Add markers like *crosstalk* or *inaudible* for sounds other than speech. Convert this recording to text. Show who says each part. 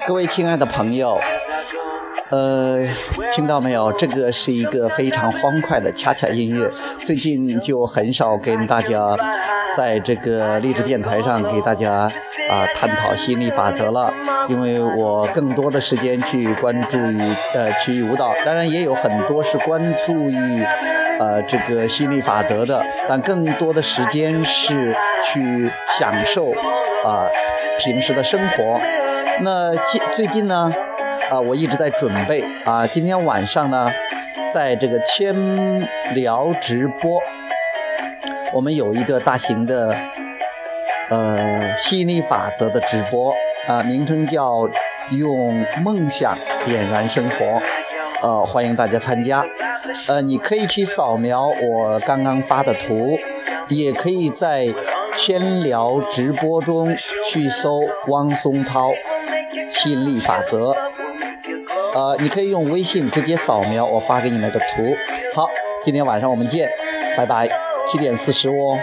Speaker 1: *laughs* 各位亲爱的朋友，呃，听到没有？这个是一个非常欢快的恰恰音乐。最近就很少跟大家在这个励志电台上给大家啊探讨心理法则了，因为我更多的时间去关注于呃体育舞蹈，当然也有很多是关注于呃这个心理法则的，但更多的时间是去享受啊平时的生活。那近最近呢，啊，我一直在准备啊，今天晚上呢，在这个千聊直播，我们有一个大型的呃吸引力法则的直播啊，名称叫用梦想点燃生活，呃，欢迎大家参加，呃，你可以去扫描我刚刚发的图，也可以在千聊直播中去搜汪松涛。吸引力法则，呃，你可以用微信直接扫描我发给你那个图。好，今天晚上我们见，拜拜，七点四十哦。